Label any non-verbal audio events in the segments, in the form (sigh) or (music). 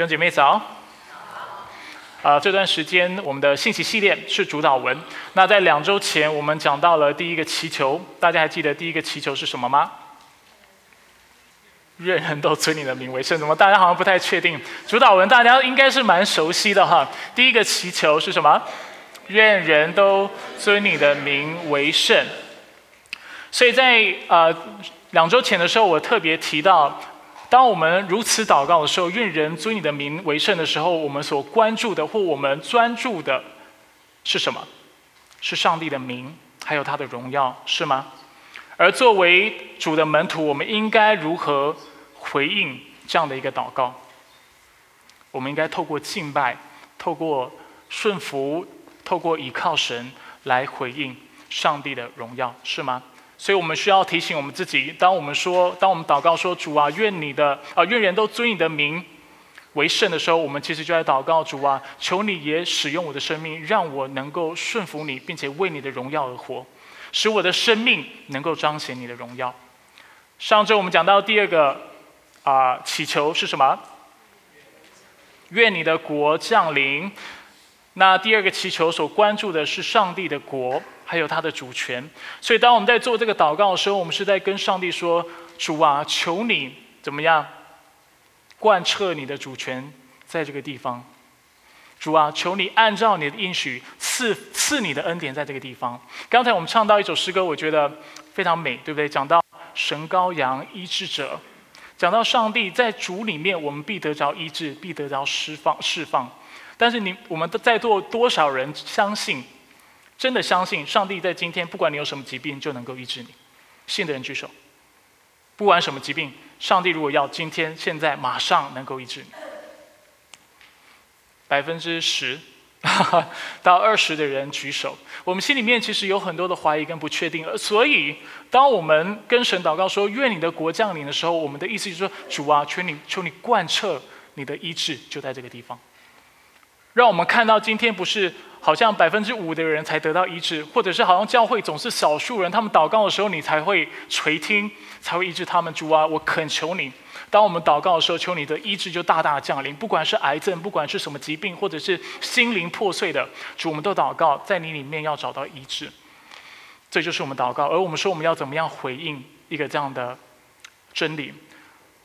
弟兄姐妹早。啊，这段时间我们的信息系列是主导文。那在两周前，我们讲到了第一个祈求，大家还记得第一个祈求是什么吗？愿人都尊你的名为圣。怎么大家好像不太确定？主导文大家应该是蛮熟悉的哈。第一个祈求是什么？愿人都尊你的名为圣。所以在呃两周前的时候，我特别提到。当我们如此祷告的时候，愿人尊你的名为圣的时候，我们所关注的或我们专注的是什么？是上帝的名，还有他的荣耀，是吗？而作为主的门徒，我们应该如何回应这样的一个祷告？我们应该透过敬拜，透过顺服，透过倚靠神来回应上帝的荣耀，是吗？所以我们需要提醒我们自己：当我们说，当我们祷告说“主啊，愿你的啊，愿人都尊你的名为圣”的时候，我们其实就在祷告：“主啊，求你也使用我的生命，让我能够顺服你，并且为你的荣耀而活，使我的生命能够彰显你的荣耀。”上周我们讲到第二个啊祈求是什么？愿你的国降临。那第二个祈求所关注的是上帝的国。还有他的主权，所以当我们在做这个祷告的时候，我们是在跟上帝说：“主啊，求你怎么样贯彻你的主权在这个地方。主啊，求你按照你的应许赐赐你的恩典在这个地方。”刚才我们唱到一首诗歌，我觉得非常美，对不对？讲到神羔羊医治者，讲到上帝在主里面，我们必得着医治，必得着释放释放。但是你我们在座多少人相信？真的相信上帝在今天，不管你有什么疾病，就能够医治你。信的人举手。不管什么疾病，上帝如果要今天、现在、马上能够医治你，百分之十 (laughs) 到二十的人举手。我们心里面其实有很多的怀疑跟不确定，所以当我们跟神祷告说“愿你的国降临”的时候，我们的意思就是说：“主啊，求你，求你贯彻你的医治，就在这个地方。”让我们看到今天不是。好像百分之五的人才得到医治，或者是好像教会总是少数人，他们祷告的时候你才会垂听，才会医治他们。主啊，我恳求你，当我们祷告的时候，求你的医治就大大降临。不管是癌症，不管是什么疾病，或者是心灵破碎的，主，我们都祷告，在你里面要找到医治。这就是我们祷告。而我们说我们要怎么样回应一个这样的真理？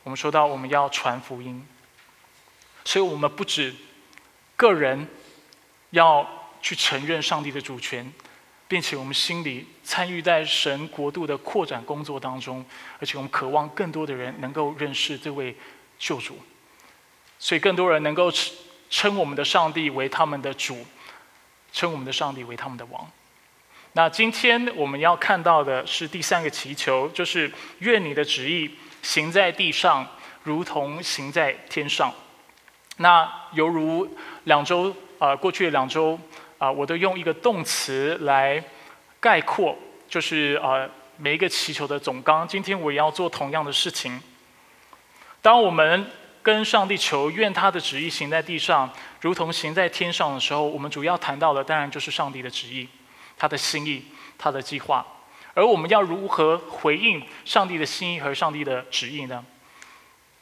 我们说到我们要传福音，所以我们不止个人要。去承认上帝的主权，并且我们心里参与在神国度的扩展工作当中，而且我们渴望更多的人能够认识这位救主，所以更多人能够称我们的上帝为他们的主，称我们的上帝为他们的王。那今天我们要看到的是第三个祈求，就是愿你的旨意行在地上，如同行在天上。那犹如两周啊，过去的两周。啊，我都用一个动词来概括，就是啊，每一个祈求的总纲。今天我也要做同样的事情。当我们跟上帝求愿他的旨意行在地上，如同行在天上的时候，我们主要谈到的当然就是上帝的旨意、他的心意、他的计划。而我们要如何回应上帝的心意和上帝的旨意呢？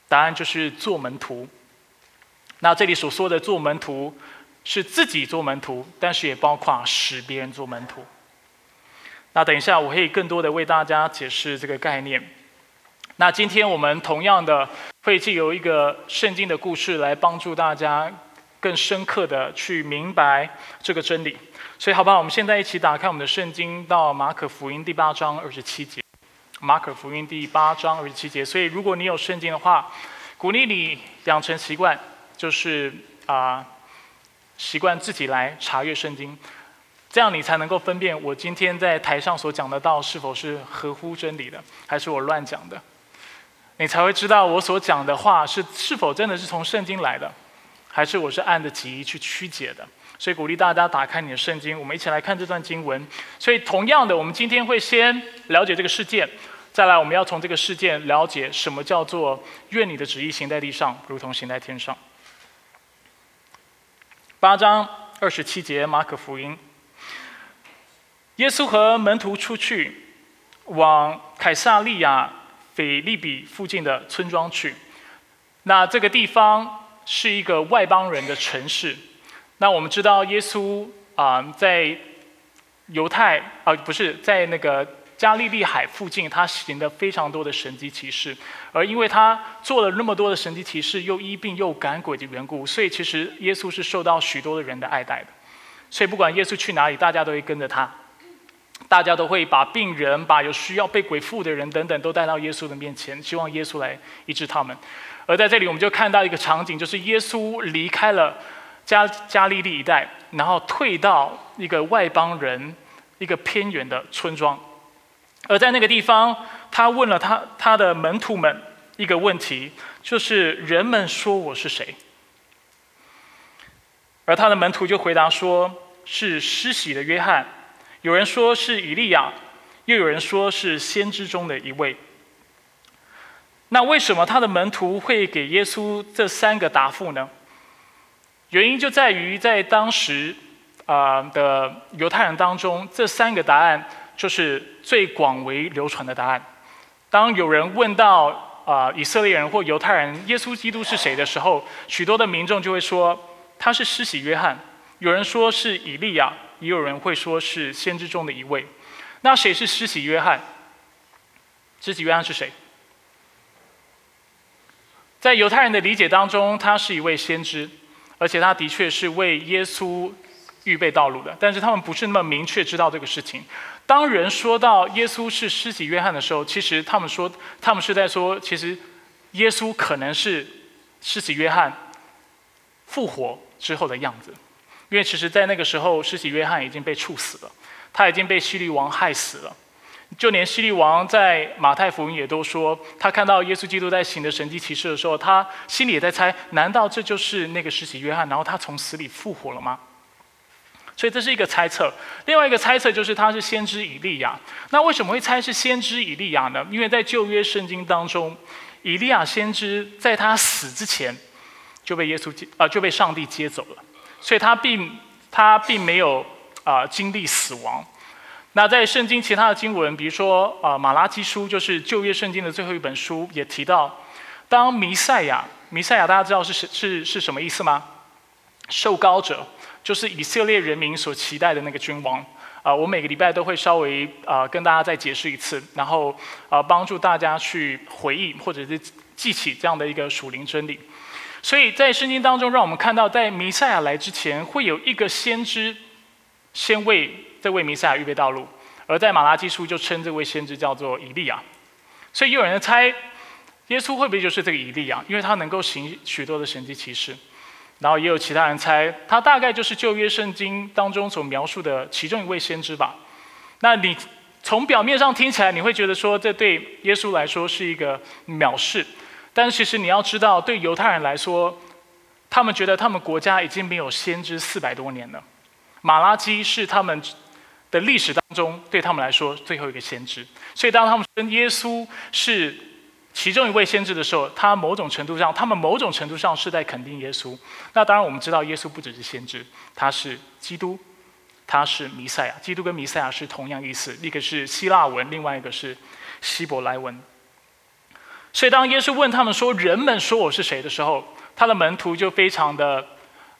答案就是做门徒。那这里所说的做门徒。是自己做门徒，但是也包括使别人做门徒。那等一下，我可以更多的为大家解释这个概念。那今天我们同样的会借由一个圣经的故事来帮助大家更深刻的去明白这个真理。所以，好不好？我们现在一起打开我们的圣经，到马可福音第八章二十七节。马可福音第八章二十七节。所以，如果你有圣经的话，鼓励你养成习惯，就是啊。习惯自己来查阅圣经，这样你才能够分辨我今天在台上所讲的道是否是合乎真理的，还是我乱讲的。你才会知道我所讲的话是是否真的是从圣经来的，还是我是按着己意去曲解的。所以鼓励大家打开你的圣经，我们一起来看这段经文。所以同样的，我们今天会先了解这个事件，再来我们要从这个事件了解什么叫做愿你的旨意行在地上，如同行在天上。八章二十七节，马可福音。耶稣和门徒出去，往凯撒利亚腓利比附近的村庄去。那这个地方是一个外邦人的城市。那我们知道耶稣啊，在犹太啊，不是在那个加利利海附近，他行了非常多的神迹奇事。而因为他做了那么多的神迹奇事，又医病又赶鬼的缘故，所以其实耶稣是受到许多的人的爱戴的。所以不管耶稣去哪里，大家都会跟着他，大家都会把病人、把有需要被鬼附的人等等，都带到耶稣的面前，希望耶稣来医治他们。而在这里，我们就看到一个场景，就是耶稣离开了加加利利一带，然后退到一个外邦人、一个偏远的村庄。而在那个地方，他问了他他的门徒们一个问题，就是人们说我是谁？而他的门徒就回答说。是施洗的约翰，有人说是以利亚，又有人说是先知中的一位。那为什么他的门徒会给耶稣这三个答复呢？原因就在于在当时啊的犹太人当中，这三个答案就是最广为流传的答案。当有人问到啊以色列人或犹太人耶稣基督是谁的时候，许多的民众就会说他是施洗约翰。有人说是以利亚，也有人会说是先知中的一位。那谁是施洗约翰？施洗约翰是谁？在犹太人的理解当中，他是一位先知，而且他的确是为耶稣预备道路的。但是他们不是那么明确知道这个事情。当人说到耶稣是施洗约翰的时候，其实他们说他们是在说，其实耶稣可能是施洗约翰复活之后的样子。因为其实，在那个时候，施洗约翰已经被处死了，他已经被希律王害死了。就连希律王在马太福音也都说，他看到耶稣基督在行的神迹奇事的时候，他心里也在猜：难道这就是那个施洗约翰？然后他从死里复活了吗？所以这是一个猜测。另外一个猜测就是他是先知以利亚。那为什么会猜是先知以利亚呢？因为在旧约圣经当中，以利亚先知在他死之前就被耶稣接啊就被上帝接走了。所以他并他并没有啊经历死亡。那在圣经其他的经文，比如说啊马拉基书，就是旧约圣经的最后一本书，也提到，当弥赛亚，弥赛亚大家知道是是是什么意思吗？受膏者，就是以色列人民所期待的那个君王。啊，我每个礼拜都会稍微啊跟大家再解释一次，然后啊帮助大家去回忆或者是记起这样的一个属灵真理。所以在圣经当中，让我们看到，在弥赛亚来之前，会有一个先知先为这位弥赛亚预备道路，而在马拉基书就称这位先知叫做以利亚。所以有人猜，耶稣会不会就是这个以利亚？因为他能够行许多的神迹奇事。然后也有其他人猜，他大概就是旧约圣经当中所描述的其中一位先知吧。那你从表面上听起来，你会觉得说，这对耶稣来说是一个藐视。但其实你要知道，对犹太人来说，他们觉得他们国家已经没有先知四百多年了。马拉基是他们的历史当中对他们来说最后一个先知。所以当他们跟耶稣是其中一位先知的时候，他某种程度上，他们某种程度上是在肯定耶稣。那当然我们知道，耶稣不只是先知，他是基督，他是弥赛亚。基督跟弥赛亚是同样意思，一个是希腊文，另外一个是希伯来文。所以，当耶稣问他们说“人们说我是谁”的时候，他的门徒就非常的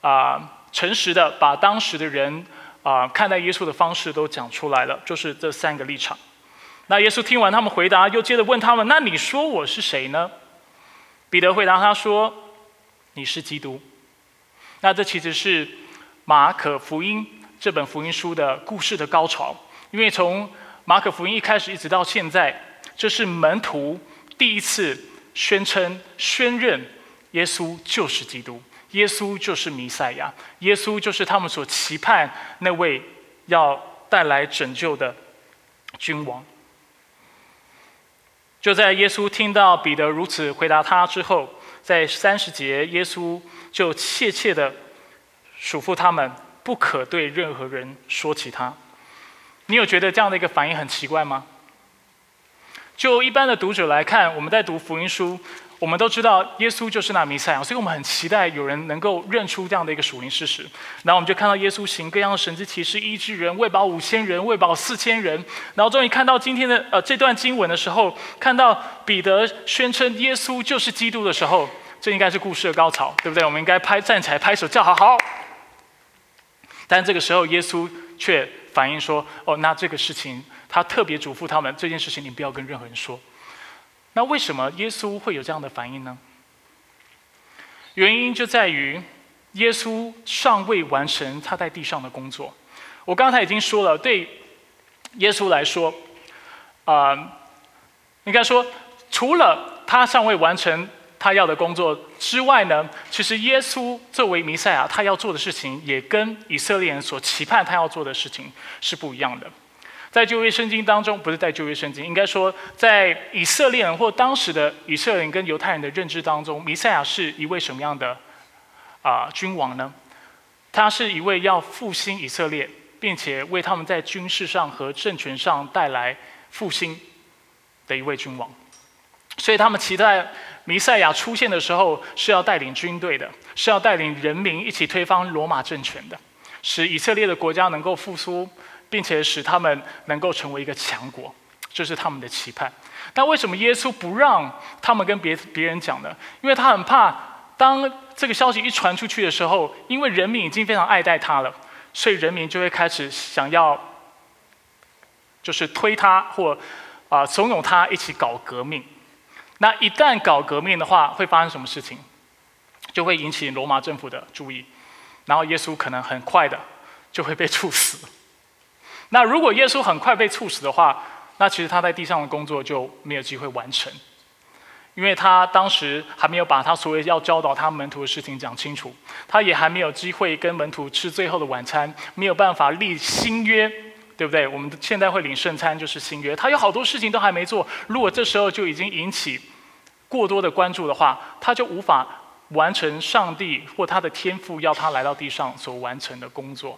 啊诚实的把当时的人啊看待耶稣的方式都讲出来了，就是这三个立场。那耶稣听完他们回答，又接着问他们：“那你说我是谁呢？”彼得回答他说：“你是基督。”那这其实是马可福音这本福音书的故事的高潮，因为从马可福音一开始一直到现在，这是门徒。第一次宣称、宣认耶稣就是基督，耶稣就是弥赛亚，耶稣就是他们所期盼那位要带来拯救的君王。就在耶稣听到彼得如此回答他之后，在三十节，耶稣就切切的嘱咐他们不可对任何人说起他。你有觉得这样的一个反应很奇怪吗？就一般的读者来看，我们在读福音书，我们都知道耶稣就是那弥赛亚，所以我们很期待有人能够认出这样的一个属灵事实。然后我们就看到耶稣行各样的神迹奇事，医治人，喂饱五千人，喂饱四千人。然后终于看到今天的呃这段经文的时候，看到彼得宣称耶稣就是基督的时候，这应该是故事的高潮，对不对？我们应该拍站起来拍手叫好，好。但这个时候，耶稣却反映说：“哦，那这个事情，他特别嘱咐他们，这件事情你不要跟任何人说。”那为什么耶稣会有这样的反应呢？原因就在于耶稣尚未完成他在地上的工作。我刚才已经说了，对耶稣来说，啊，应该说，除了他尚未完成。他要的工作之外呢，其实耶稣作为弥赛亚，他要做的事情也跟以色列人所期盼他要做的事情是不一样的。在旧约圣经当中，不是在旧约圣经，应该说在以色列人或当时的以色列人跟犹太人的认知当中，弥赛亚是一位什么样的啊君王呢？他是一位要复兴以色列，并且为他们在军事上和政权上带来复兴的一位君王，所以他们期待。弥赛亚出现的时候是要带领军队的，是要带领人民一起推翻罗马政权的，使以色列的国家能够复苏，并且使他们能够成为一个强国，这是他们的期盼。但为什么耶稣不让他们跟别别人讲呢？因为他很怕，当这个消息一传出去的时候，因为人民已经非常爱戴他了，所以人民就会开始想要，就是推他或啊怂恿他一起搞革命。那一旦搞革命的话，会发生什么事情？就会引起罗马政府的注意，然后耶稣可能很快的就会被处死。那如果耶稣很快被处死的话，那其实他在地上的工作就没有机会完成，因为他当时还没有把他所谓要教导他门徒的事情讲清楚，他也还没有机会跟门徒吃最后的晚餐，没有办法立新约，对不对？我们现在会领圣餐就是新约，他有好多事情都还没做。如果这时候就已经引起过多的关注的话，他就无法完成上帝或他的天赋要他来到地上所完成的工作。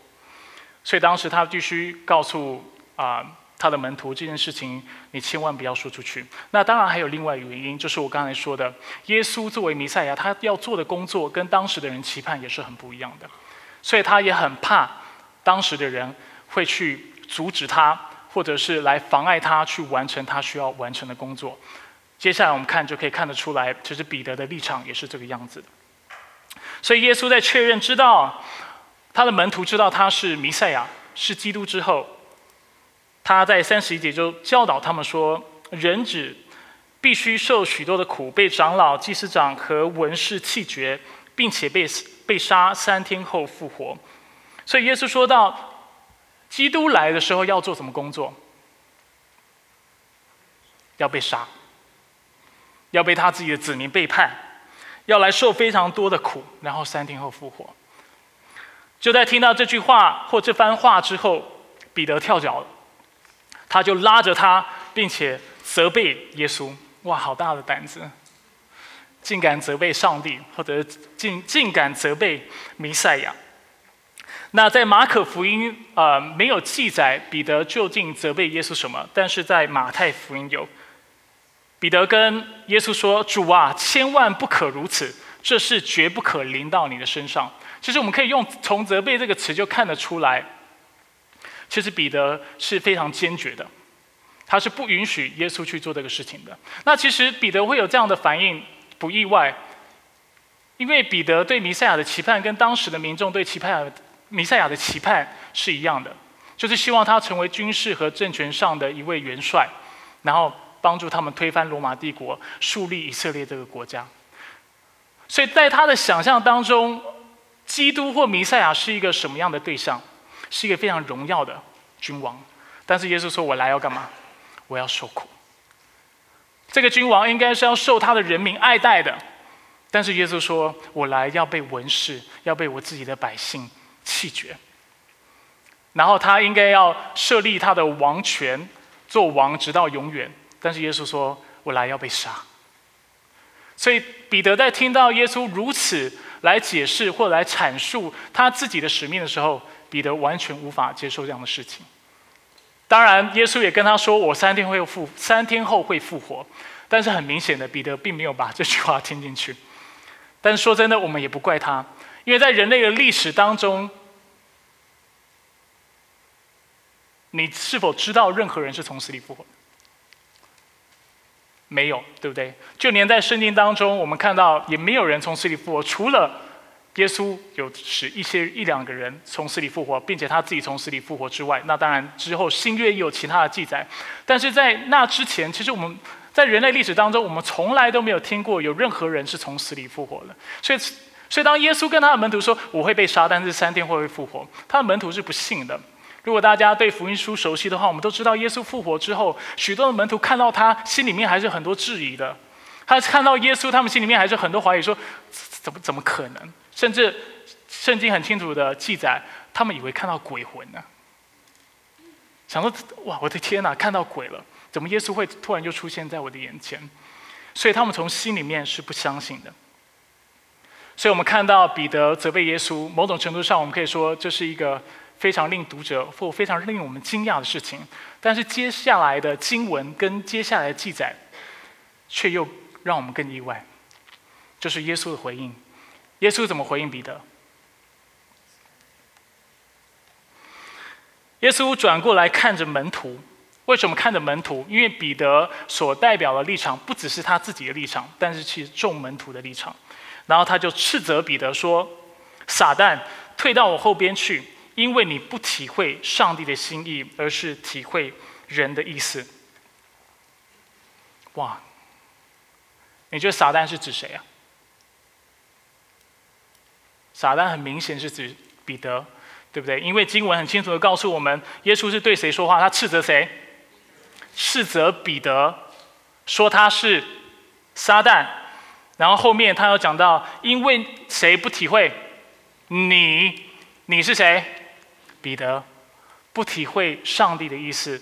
所以当时他必须告诉啊他的门徒这件事情，你千万不要说出去。那当然还有另外一个原因，就是我刚才说的，耶稣作为弥赛亚，他要做的工作跟当时的人期盼也是很不一样的，所以他也很怕当时的人会去阻止他，或者是来妨碍他去完成他需要完成的工作。接下来我们看就可以看得出来，其实彼得的立场也是这个样子的。所以耶稣在确认知道他的门徒知道他是弥赛亚是基督之后，他在三十一节就教导他们说：人子必须受许多的苦，被长老、祭司长和文士弃绝，并且被被杀，三天后复活。所以耶稣说到，基督来的时候要做什么工作？要被杀。要被他自己的子民背叛，要来受非常多的苦，然后三天后复活。就在听到这句话或这番话之后，彼得跳脚了，他就拉着他，并且责备耶稣。哇，好大的胆子，竟敢责备上帝，或者竟竟敢责备弥赛亚。那在马可福音啊没有记载彼得究竟责备耶稣什么，但是在马太福音有。彼得跟耶稣说：“主啊，千万不可如此，这事绝不可临到你的身上。”其实我们可以用“从责备”这个词就看得出来，其实彼得是非常坚决的，他是不允许耶稣去做这个事情的。那其实彼得会有这样的反应不意外，因为彼得对弥赛亚的期盼跟当时的民众对期盼弥赛亚的期盼是一样的，就是希望他成为军事和政权上的一位元帅，然后。帮助他们推翻罗马帝国，树立以色列这个国家。所以在他的想象当中，基督或弥赛亚是一个什么样的对象？是一个非常荣耀的君王。但是耶稣说：“我来要干嘛？我要受苦。”这个君王应该是要受他的人民爱戴的。但是耶稣说：“我来要被文士，要被我自己的百姓弃绝。”然后他应该要设立他的王权，做王直到永远。但是耶稣说：“我来要被杀。”所以彼得在听到耶稣如此来解释或来阐述他自己的使命的时候，彼得完全无法接受这样的事情。当然，耶稣也跟他说：“我三天会复，三天后会复活。”但是很明显的，彼得并没有把这句话听进去。但是说真的，我们也不怪他，因为在人类的历史当中，你是否知道任何人是从死里复活？没有，对不对？就连在圣经当中，我们看到也没有人从死里复活，除了耶稣有使一些一两个人从死里复活，并且他自己从死里复活之外，那当然之后新约也有其他的记载。但是在那之前，其实我们在人类历史当中，我们从来都没有听过有任何人是从死里复活的。所以，所以当耶稣跟他的门徒说我会被杀，但是三天后会复活，他的门徒是不信的。如果大家对福音书熟悉的话，我们都知道耶稣复活之后，许多的门徒看到他，心里面还是很多质疑的。他看到耶稣，他们心里面还是很多怀疑，说怎么怎么可能？甚至圣经很清楚的记载，他们以为看到鬼魂呢。想说哇，我的天哪，看到鬼了！怎么耶稣会突然就出现在我的眼前？所以他们从心里面是不相信的。所以我们看到彼得责备耶稣，某种程度上，我们可以说这是一个。非常令读者或非常令我们惊讶的事情，但是接下来的经文跟接下来的记载，却又让我们更意外。就是耶稣的回应，耶稣怎么回应彼得？耶稣转过来看着门徒，为什么看着门徒？因为彼得所代表的立场不只是他自己的立场，但是其实众门徒的立场。然后他就斥责彼得说：“撒旦，退到我后边去。”因为你不体会上帝的心意，而是体会人的意思。哇！你觉得撒旦是指谁啊？撒旦很明显是指彼得，对不对？因为经文很清楚的告诉我们，耶稣是对谁说话？他斥责谁？斥责彼得，说他是撒旦。然后后面他又讲到，因为谁不体会？你，你是谁？彼得不体会上帝的意思，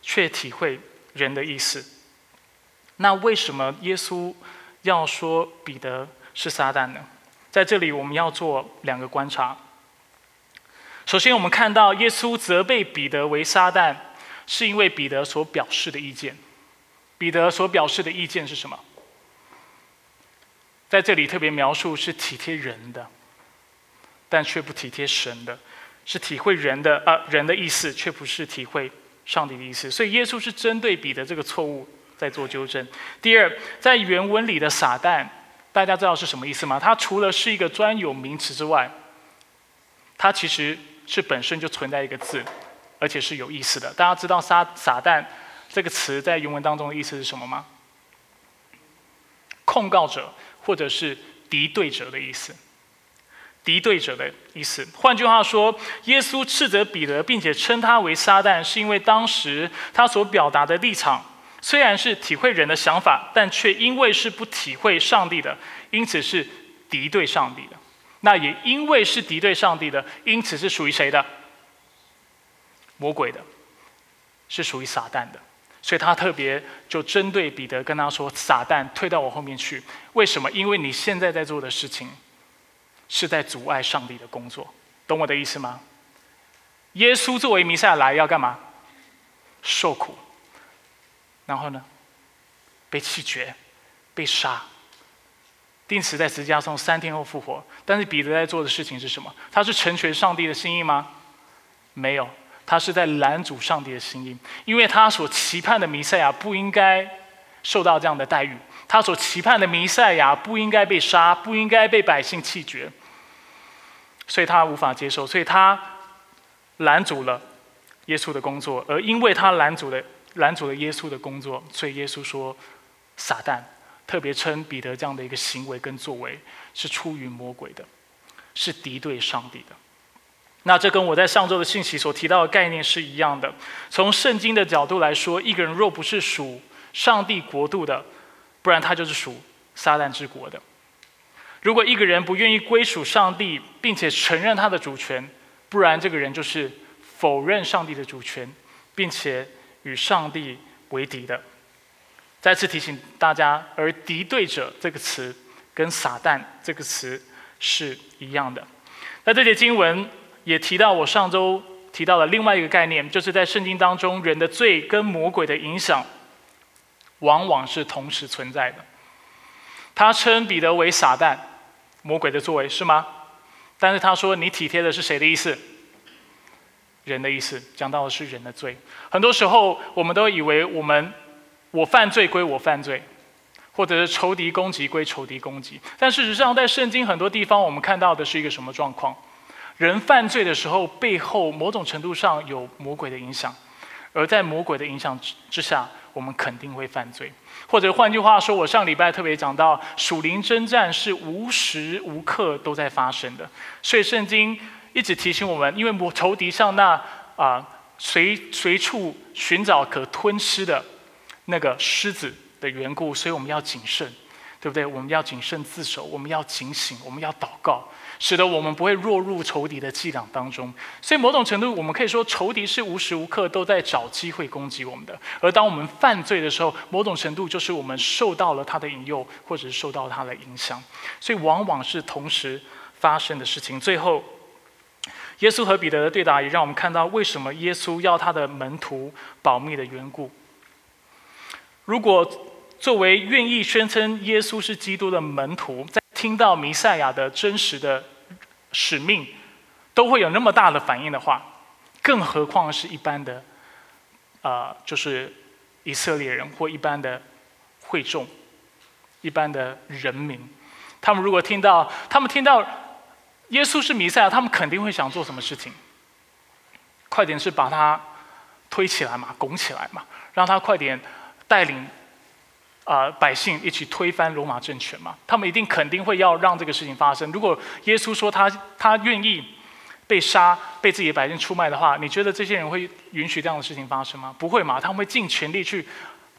却体会人的意思。那为什么耶稣要说彼得是撒旦呢？在这里，我们要做两个观察。首先，我们看到耶稣责备彼得为撒旦，是因为彼得所表示的意见。彼得所表示的意见是什么？在这里特别描述是体贴人的，但却不体贴神的。是体会人的啊人的意思，却不是体会上帝的意思。所以耶稣是针对彼得这个错误在做纠正。第二，在原文里的撒旦，大家知道是什么意思吗？它除了是一个专有名词之外，它其实是本身就存在一个字，而且是有意思的。大家知道撒撒旦这个词在原文当中的意思是什么吗？控告者或者是敌对者的意思。敌对者的意思。换句话说，耶稣斥责彼得，并且称他为撒旦，是因为当时他所表达的立场虽然是体会人的想法，但却因为是不体会上帝的，因此是敌对上帝的。那也因为是敌对上帝的，因此是属于谁的？魔鬼的，是属于撒旦的。所以他特别就针对彼得跟他说：“撒旦，退到我后面去。为什么？因为你现在在做的事情。”是在阻碍上帝的工作，懂我的意思吗？耶稣作为弥赛亚来要干嘛？受苦，然后呢？被弃绝，被杀，定死在十字架上，三天后复活。但是彼得在做的事情是什么？他是成全上帝的心意吗？没有，他是在拦阻上帝的心意，因为他所期盼的弥赛亚不应该受到这样的待遇，他所期盼的弥赛亚不应该被杀，不应该被百姓弃绝。所以他无法接受，所以他拦阻了耶稣的工作，而因为他拦阻了拦阻了耶稣的工作，所以耶稣说：“撒旦，特别称彼得这样的一个行为跟作为是出于魔鬼的，是敌对上帝的。”那这跟我在上周的信息所提到的概念是一样的。从圣经的角度来说，一个人若不是属上帝国度的，不然他就是属撒旦之国的。如果一个人不愿意归属上帝，并且承认他的主权，不然这个人就是否认上帝的主权，并且与上帝为敌的。再次提醒大家，而“敌对者”这个词跟“撒旦”这个词是一样的。那这节经文也提到我上周提到的另外一个概念，就是在圣经当中，人的罪跟魔鬼的影响往往是同时存在的。他称彼得为撒旦。魔鬼的作为是吗？但是他说你体贴的是谁的意思？人的意思，讲到的是人的罪。很多时候我们都以为我们我犯罪归我犯罪，或者是仇敌攻击归仇敌攻击。但事实上，在圣经很多地方，我们看到的是一个什么状况？人犯罪的时候，背后某种程度上有魔鬼的影响，而在魔鬼的影响之之下，我们肯定会犯罪。或者换句话说，我上礼拜特别讲到，属灵征战是无时无刻都在发生的。所以圣经一直提醒我们，因为我仇敌上那啊随随处寻找可吞吃的那个狮子的缘故，所以我们要谨慎，对不对？我们要谨慎自守，我们要警醒，我们要祷告。使得我们不会落入仇敌的伎俩当中，所以某种程度，我们可以说仇敌是无时无刻都在找机会攻击我们的。而当我们犯罪的时候，某种程度就是我们受到了他的引诱，或者是受到他的影响。所以往往是同时发生的事情。最后，耶稣和彼得的对答也让我们看到为什么耶稣要他的门徒保密的缘故。如果作为愿意宣称耶稣是基督的门徒，在听到弥赛亚的真实的。使命都会有那么大的反应的话，更何况是一般的，啊，就是以色列人或一般的会众、一般的人民，他们如果听到，他们听到耶稣是弥赛亚，他们肯定会想做什么事情？快点是把他推起来嘛，拱起来嘛，让他快点带领。啊，百姓一起推翻罗马政权嘛？他们一定肯定会要让这个事情发生。如果耶稣说他他愿意被杀、被自己的百姓出卖的话，你觉得这些人会允许这样的事情发生吗？不会嘛？他们会尽全力去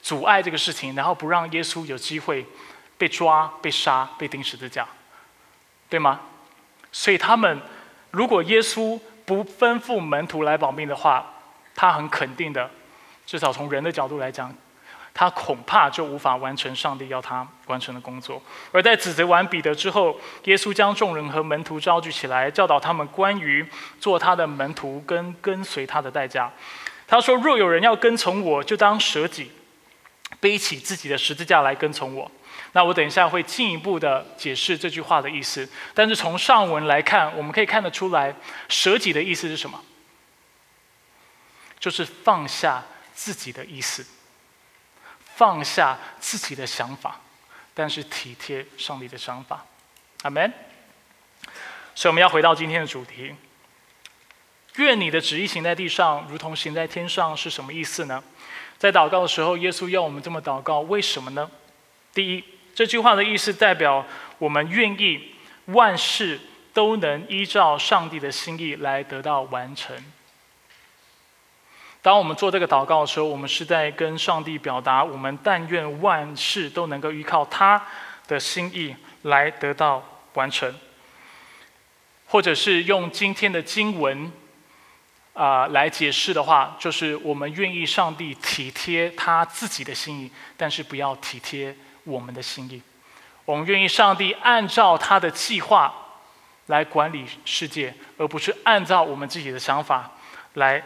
阻碍这个事情，然后不让耶稣有机会被抓、被杀、被钉十字架，对吗？所以他们如果耶稣不吩咐门徒来保命的话，他很肯定的，至少从人的角度来讲。他恐怕就无法完成上帝要他完成的工作。而在指责完彼得之后，耶稣将众人和门徒召集起来，教导他们关于做他的门徒跟跟随他的代价。他说：“若有人要跟从我，就当舍己，背起自己的十字架来跟从我。”那我等一下会进一步的解释这句话的意思。但是从上文来看，我们可以看得出来，舍己的意思是什么？就是放下自己的意思。放下自己的想法，但是体贴上帝的想法，阿门。所以我们要回到今天的主题：愿你的旨意行在地上，如同行在天上，是什么意思呢？在祷告的时候，耶稣要我们这么祷告，为什么呢？第一，这句话的意思代表我们愿意万事都能依照上帝的心意来得到完成。当我们做这个祷告的时候，我们是在跟上帝表达，我们但愿万事都能够依靠他的心意来得到完成，或者是用今天的经文啊来解释的话，就是我们愿意上帝体贴他自己的心意，但是不要体贴我们的心意。我们愿意上帝按照他的计划来管理世界，而不是按照我们自己的想法来。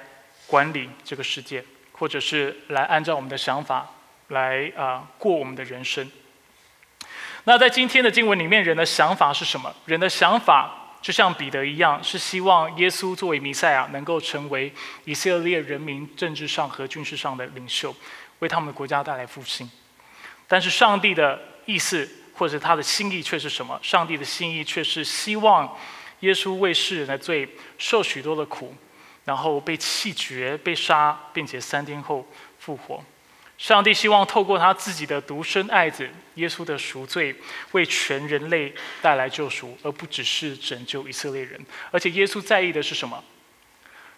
管理这个世界，或者是来按照我们的想法来啊过我们的人生。那在今天的经文里面，人的想法是什么？人的想法就像彼得一样，是希望耶稣作为弥赛亚，能够成为以色列人民政治上和军事上的领袖，为他们的国家带来复兴。但是上帝的意思或者他的心意却是什么？上帝的心意却是希望耶稣为世人的罪受许多的苦。然后被弃绝、被杀，并且三天后复活。上帝希望透过他自己的独生爱子耶稣的赎罪，为全人类带来救赎，而不只是拯救以色列人。而且耶稣在意的是什么？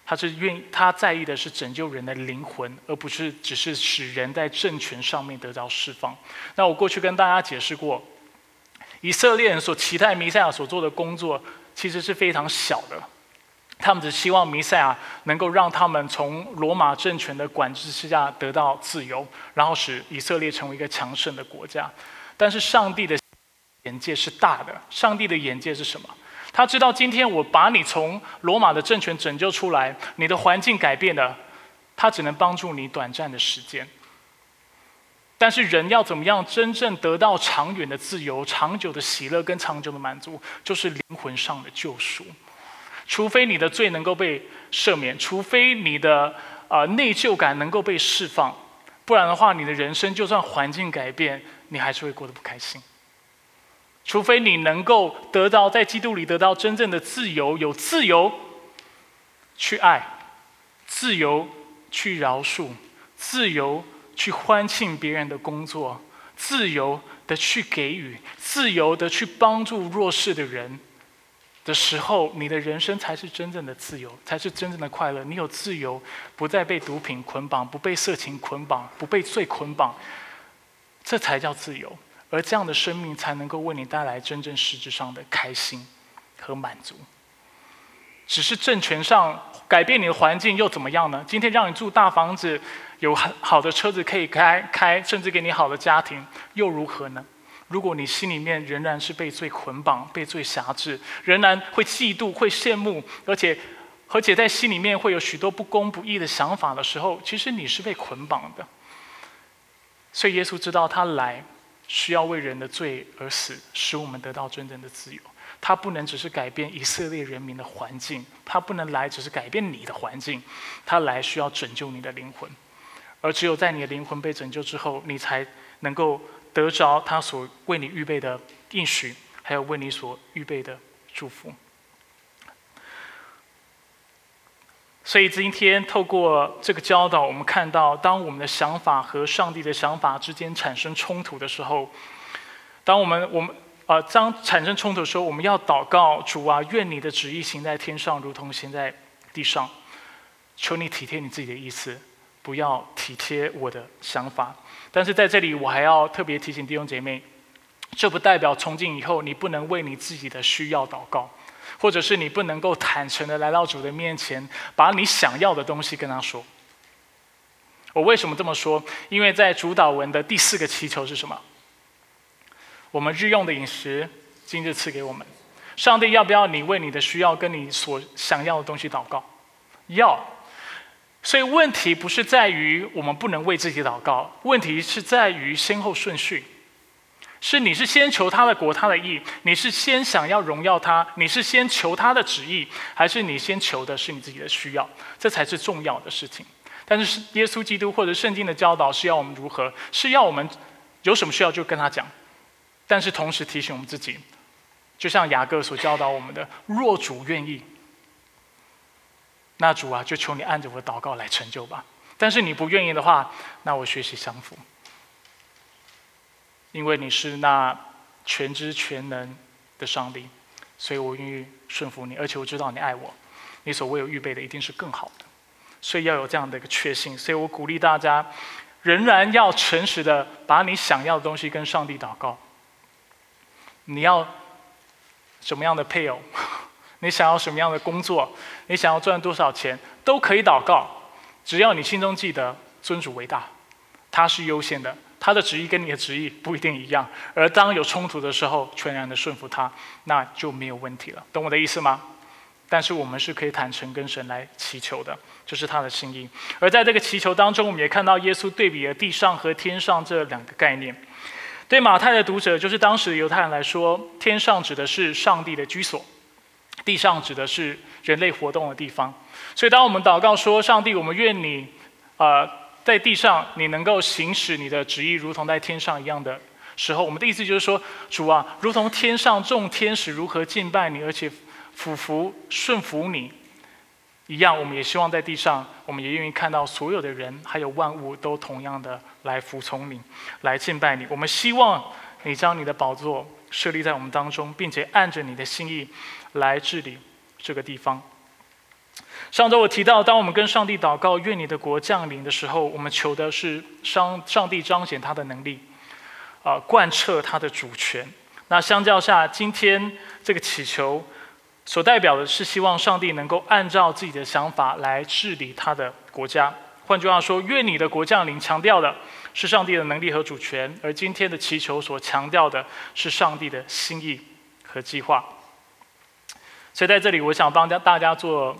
他是愿意他在意的是拯救人的灵魂，而不是只是使人在政权上面得到释放。那我过去跟大家解释过，以色列人所期待弥赛亚所做的工作，其实是非常小的。他们只希望弥赛亚能够让他们从罗马政权的管制之下得到自由，然后使以色列成为一个强盛的国家。但是上帝的眼界是大的，上帝的眼界是什么？他知道今天我把你从罗马的政权拯救出来，你的环境改变了，他只能帮助你短暂的时间。但是人要怎么样真正得到长远的自由、长久的喜乐跟长久的满足，就是灵魂上的救赎。除非你的罪能够被赦免，除非你的啊内疚感能够被释放，不然的话，你的人生就算环境改变，你还是会过得不开心。除非你能够得到在基督里得到真正的自由，有自由去爱，自由去饶恕，自由去欢庆别人的工作，自由的去给予，自由的去帮助弱势的人的时候，你的人生才是真正的自由，才是真正的快乐。你有自由，不再被毒品捆绑，不被色情捆绑，不被罪捆绑，这才叫自由。而这样的生命才能够为你带来真正实质上的开心和满足。只是政权上改变你的环境又怎么样呢？今天让你住大房子，有很好的车子可以开，开甚至给你好的家庭，又如何呢？如果你心里面仍然是被罪捆绑、被罪辖制，仍然会嫉妒、会羡慕，而且而且在心里面会有许多不公不义的想法的时候，其实你是被捆绑的。所以耶稣知道他来。需要为人的罪而死，使我们得到真正的自由。他不能只是改变以色列人民的环境，他不能来只是改变你的环境，他来需要拯救你的灵魂。而只有在你的灵魂被拯救之后，你才能够得着他所为你预备的应许，还有为你所预备的祝福。所以今天透过这个教导，我们看到，当我们的想法和上帝的想法之间产生冲突的时候，当我们我们啊，当产生冲突的时候，我们要祷告主啊，愿你的旨意行在天上，如同行在地上。求你体贴你自己的意思，不要体贴我的想法。但是在这里，我还要特别提醒弟兄姐妹，这不代表从今以后你不能为你自己的需要祷告。或者是你不能够坦诚的来到主的面前，把你想要的东西跟他说。我为什么这么说？因为在主导文的第四个祈求是什么？我们日用的饮食，今日赐给我们。上帝要不要你为你的需要跟你所想要的东西祷告？要。所以问题不是在于我们不能为自己祷告，问题是在于先后顺序。是你是先求他的国他的义，你是先想要荣耀他，你是先求他的旨意，还是你先求的是你自己的需要？这才是重要的事情。但是耶稣基督或者圣经的教导是要我们如何？是要我们有什么需要就跟他讲，但是同时提醒我们自己，就像雅各所教导我们的：若主愿意，那主啊，就求你按着我的祷告来成就吧。但是你不愿意的话，那我学习降服。因为你是那全知全能的上帝，所以我愿意顺服你，而且我知道你爱我，你所为我预备的一定是更好的，所以要有这样的一个确信。所以我鼓励大家，仍然要诚实的把你想要的东西跟上帝祷告。你要什么样的配偶？你想要什么样的工作？你想要赚多少钱？都可以祷告，只要你心中记得尊主为大，他是优先的。他的旨意跟你的旨意不一定一样，而当有冲突的时候，全然的顺服他，那就没有问题了。懂我的意思吗？但是我们是可以坦诚跟神来祈求的，就是他的心意。而在这个祈求当中，我们也看到耶稣对比了地上和天上这两个概念。对马太的读者，就是当时的犹太人来说，天上指的是上帝的居所，地上指的是人类活动的地方。所以，当我们祷告说：“上帝，我们愿你，呃。”在地上，你能够行使你的旨意，如同在天上一样的时候，我们的意思就是说，主啊，如同天上众天使如何敬拜你，而且俯服顺服你一样，我们也希望在地上，我们也愿意看到所有的人还有万物都同样的来服从你，来敬拜你。我们希望你将你的宝座设立在我们当中，并且按着你的心意来治理这个地方。上周我提到，当我们跟上帝祷告，愿你的国降临的时候，我们求的是上上帝彰显他的能力，啊，贯彻他的主权。那相较下，今天这个祈求所代表的是希望上帝能够按照自己的想法来治理他的国家。换句话说，愿你的国降临，强调的是上帝的能力和主权；而今天的祈求所强调的是上帝的心意和计划。所以在这里，我想帮大家做。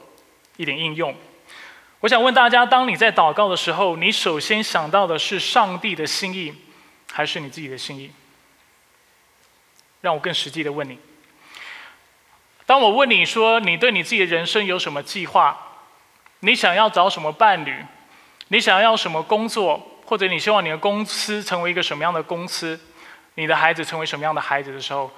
一点应用，我想问大家：当你在祷告的时候，你首先想到的是上帝的心意，还是你自己的心意？让我更实际的问你：当我问你说你对你自己的人生有什么计划？你想要找什么伴侣？你想要什么工作？或者你希望你的公司成为一个什么样的公司，你的孩子成为什么样的孩子的时候，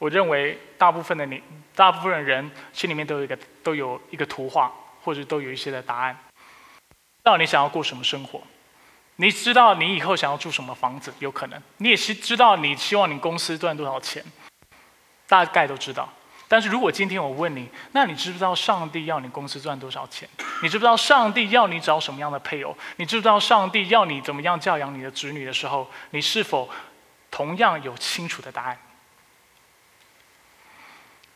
我认为大部分的你，大部分的人心里面都有一个都有一个图画，或者都有一些的答案。知道你想要过什么生活，你知道你以后想要住什么房子，有可能，你也是知道你希望你公司赚多少钱，大概都知道。但是如果今天我问你，那你知不知道上帝要你公司赚多少钱？你知不知道上帝要你找什么样的配偶？你知不知道上帝要你怎么样教养你的子女的时候，你是否同样有清楚的答案？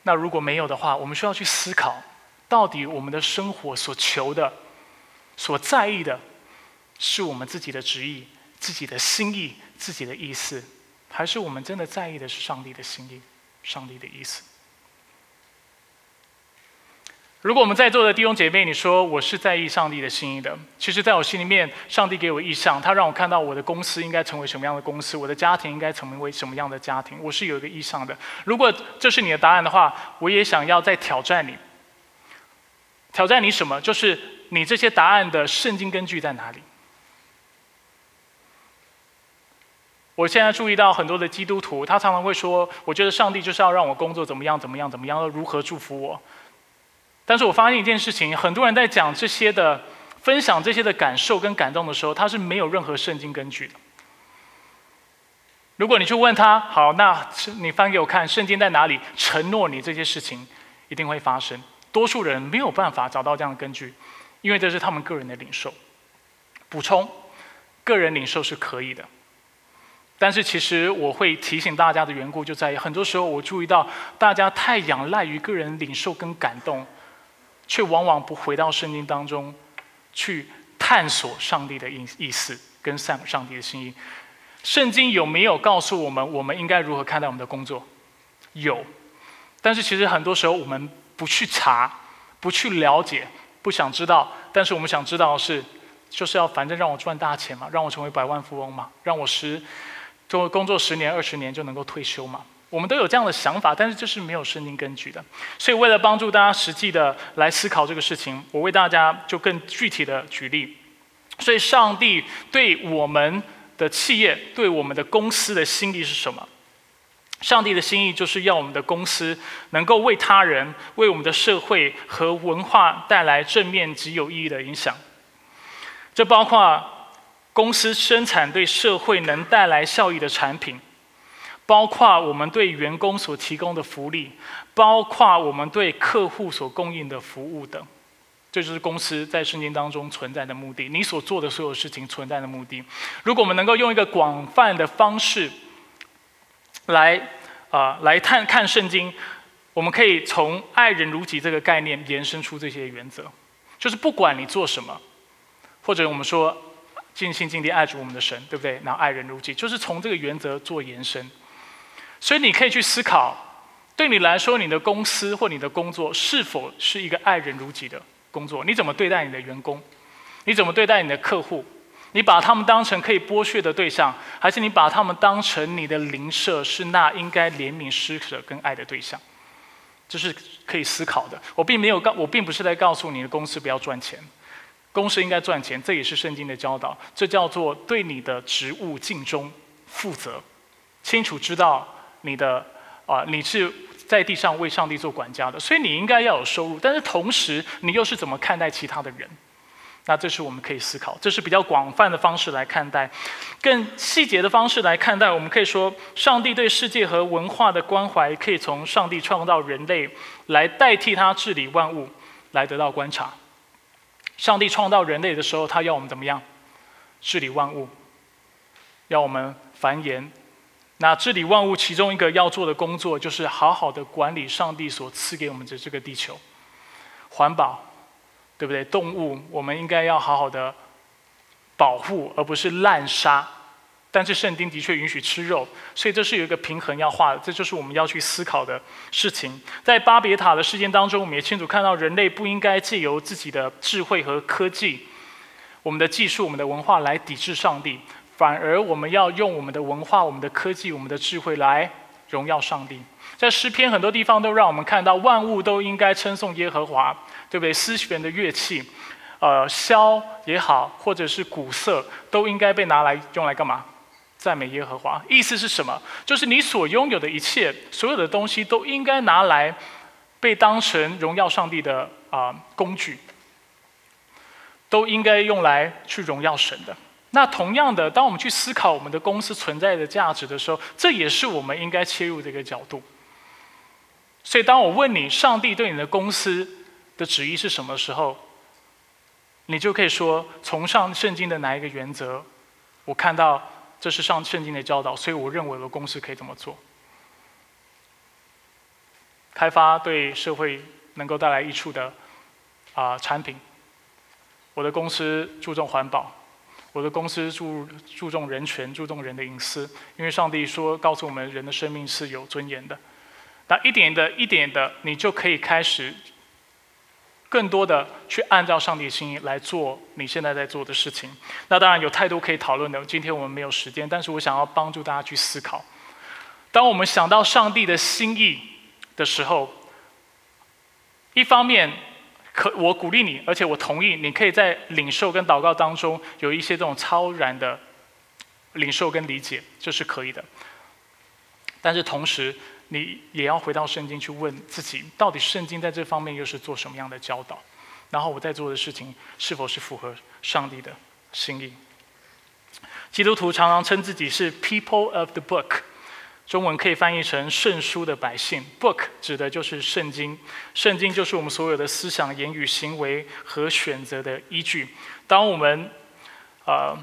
那如果没有的话，我们需要去思考，到底我们的生活所求的、所在意的，是我们自己的旨意、自己的心意、自己的意思，还是我们真的在意的是上帝的心意、上帝的意思？如果我们在座的弟兄姐妹，你说我是在意上帝的心意的，其实在我心里面，上帝给我意向，他让我看到我的公司应该成为什么样的公司，我的家庭应该成为什么样的家庭，我是有一个意向的。如果这是你的答案的话，我也想要再挑战你。挑战你什么？就是你这些答案的圣经根据在哪里？我现在注意到很多的基督徒，他常常会说：“我觉得上帝就是要让我工作怎么样怎么样怎么样，如何祝福我。”但是我发现一件事情，很多人在讲这些的、分享这些的感受跟感动的时候，他是没有任何圣经根据的。如果你去问他，好，那你翻给我看，圣经在哪里承诺你这些事情一定会发生？多数人没有办法找到这样的根据，因为这是他们个人的领受。补充，个人领受是可以的，但是其实我会提醒大家的缘故就在于，很多时候我注意到大家太仰赖于个人领受跟感动。却往往不回到圣经当中，去探索上帝的意意思跟上上帝的心意。圣经有没有告诉我们，我们应该如何看待我们的工作？有，但是其实很多时候我们不去查，不去了解，不想知道。但是我们想知道的是，就是要反正让我赚大钱嘛，让我成为百万富翁嘛，让我十做工作十年二十年就能够退休嘛。我们都有这样的想法，但是这是没有圣经根据的。所以，为了帮助大家实际的来思考这个事情，我为大家就更具体的举例。所以，上帝对我们的企业、对我们的公司的心意是什么？上帝的心意就是要我们的公司能够为他人、为我们的社会和文化带来正面及有意义的影响。这包括公司生产对社会能带来效益的产品。包括我们对员工所提供的福利，包括我们对客户所供应的服务等，这就是公司在圣经当中存在的目的。你所做的所有事情存在的目的，如果我们能够用一个广泛的方式来啊来看看圣经，我们可以从爱人如己这个概念延伸出这些原则，就是不管你做什么，或者我们说尽心尽力爱主我们的神，对不对？然后爱人如己，就是从这个原则做延伸。所以你可以去思考，对你来说，你的公司或你的工作是否是一个爱人如己的工作？你怎么对待你的员工？你怎么对待你的客户？你把他们当成可以剥削的对象，还是你把他们当成你的邻舍，是那应该怜悯施舍跟爱的对象？这是可以思考的。我并没有告，我并不是在告诉你的公司不要赚钱，公司应该赚钱，这也是圣经的教导。这叫做对你的职务尽忠、负责，清楚知道。你的啊，你是在地上为上帝做管家的，所以你应该要有收入。但是同时，你又是怎么看待其他的人？那这是我们可以思考，这是比较广泛的方式来看待，更细节的方式来看待。我们可以说，上帝对世界和文化的关怀，可以从上帝创造人类来代替他治理万物来得到观察。上帝创造人类的时候，他要我们怎么样治理万物？要我们繁衍。那治理万物，其中一个要做的工作，就是好好的管理上帝所赐给我们的这个地球，环保，对不对？动物，我们应该要好好的保护，而不是滥杀。但是圣经的确允许吃肉，所以这是有一个平衡要画的，这就是我们要去思考的事情。在巴别塔的事件当中，我们也清楚看到，人类不应该借由自己的智慧和科技，我们的技术、我们的文化来抵制上帝。反而，我们要用我们的文化、我们的科技、我们的智慧来荣耀上帝。在诗篇很多地方都让我们看到，万物都应该称颂耶和华，对不对？丝弦的乐器，呃，箫也好，或者是鼓瑟，都应该被拿来用来干嘛？赞美耶和华。意思是什么？就是你所拥有的一切，所有的东西都应该拿来被当成荣耀上帝的啊工具，都应该用来去荣耀神的。那同样的，当我们去思考我们的公司存在的价值的时候，这也是我们应该切入的一个角度。所以，当我问你上帝对你的公司的旨意是什么时候，你就可以说，从上圣经的哪一个原则，我看到这是上圣经的教导，所以我认为我的公司可以这么做。开发对社会能够带来益处的啊产品，我的公司注重环保，我的公司注注重人权，注重人的隐私，因为上帝说告诉我们人的生命是有尊严的。那一点的一点的，你就可以开始。更多的去按照上帝的心意来做你现在在做的事情。那当然有太多可以讨论的，今天我们没有时间，但是我想要帮助大家去思考。当我们想到上帝的心意的时候，一方面可我鼓励你，而且我同意，你可以在领受跟祷告当中有一些这种超然的领受跟理解，这是可以的。但是同时，你也要回到圣经去问自己，到底圣经在这方面又是做什么样的教导？然后我在做的事情是否是符合上帝的心意？基督徒常常称自己是 “people of the book”，中文可以翻译成“圣书的百姓”。book 指的就是圣经，圣经就是我们所有的思想、言语、行为和选择的依据。当我们呃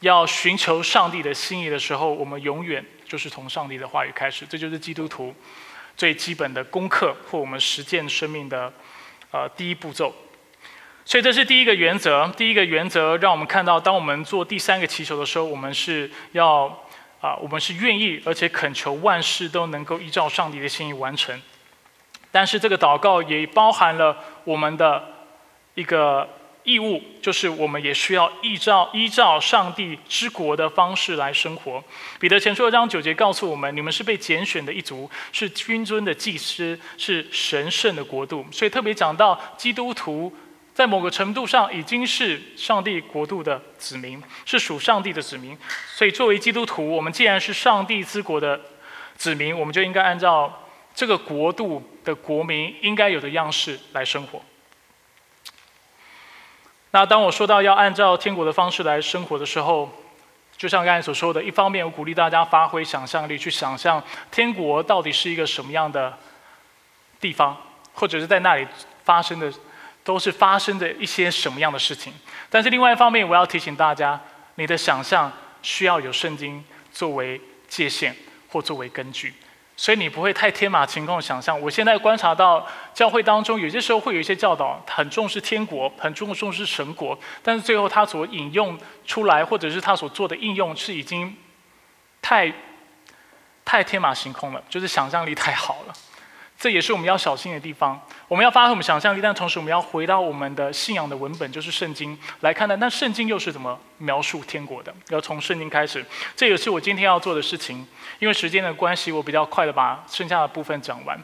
要寻求上帝的心意的时候，我们永远。就是从上帝的话语开始，这就是基督徒最基本的功课或我们实践生命的呃第一步骤。所以这是第一个原则。第一个原则让我们看到，当我们做第三个祈求的时候，我们是要啊，我们是愿意而且恳求万事都能够依照上帝的心意完成。但是这个祷告也包含了我们的一个。义务就是我们也需要依照依照上帝之国的方式来生活。彼得前书二章九节告诉我们：你们是被拣选的一族，是君尊的祭司，是神圣的国度。所以特别讲到基督徒在某个程度上已经是上帝国度的子民，是属上帝的子民。所以作为基督徒，我们既然是上帝之国的子民，我们就应该按照这个国度的国民应该有的样式来生活。那当我说到要按照天国的方式来生活的时候，就像刚才所说的，一方面我鼓励大家发挥想象力，去想象天国到底是一个什么样的地方，或者是在那里发生的都是发生的一些什么样的事情。但是另外一方面，我要提醒大家，你的想象需要有圣经作为界限或作为根据。所以你不会太天马行空的想象。我现在观察到教会当中，有些时候会有一些教导很重视天国，很重重视神国，但是最后他所引用出来，或者是他所做的应用，是已经太太天马行空了，就是想象力太好了。这也是我们要小心的地方。我们要发挥我们想象力，但同时我们要回到我们的信仰的文本，就是圣经来看待。那圣经又是怎么描述天国的？要从圣经开始。这也是我今天要做的事情。因为时间的关系，我比较快的把剩下的部分讲完。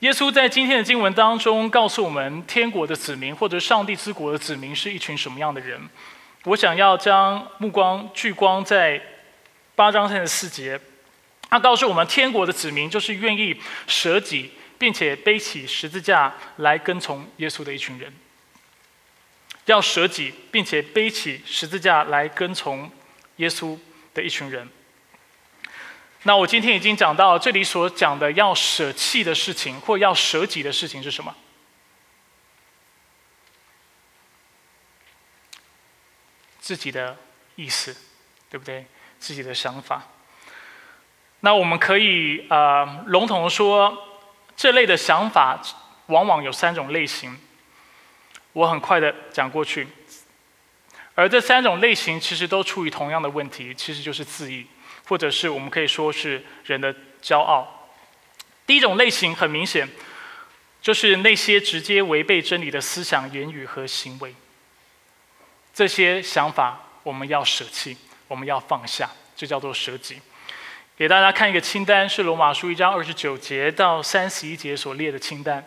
耶稣在今天的经文当中告诉我们，天国的子民或者上帝之国的子民是一群什么样的人。我想要将目光聚光在八章三十四节。他告诉我们，天国的子民就是愿意舍己，并且背起十字架来跟从耶稣的一群人。要舍己，并且背起十字架来跟从耶稣的一群人。那我今天已经讲到这里所讲的要舍弃的事情，或要舍己的事情是什么？自己的意思，对不对？自己的想法。那我们可以呃笼统的说，这类的想法往往有三种类型。我很快的讲过去，而这三种类型其实都处于同样的问题，其实就是自义，或者是我们可以说是人的骄傲。第一种类型很明显，就是那些直接违背真理的思想、言语和行为。这些想法我们要舍弃，我们要放下，这叫做舍己。给大家看一个清单，是罗马书一章二十九节到三十一节所列的清单。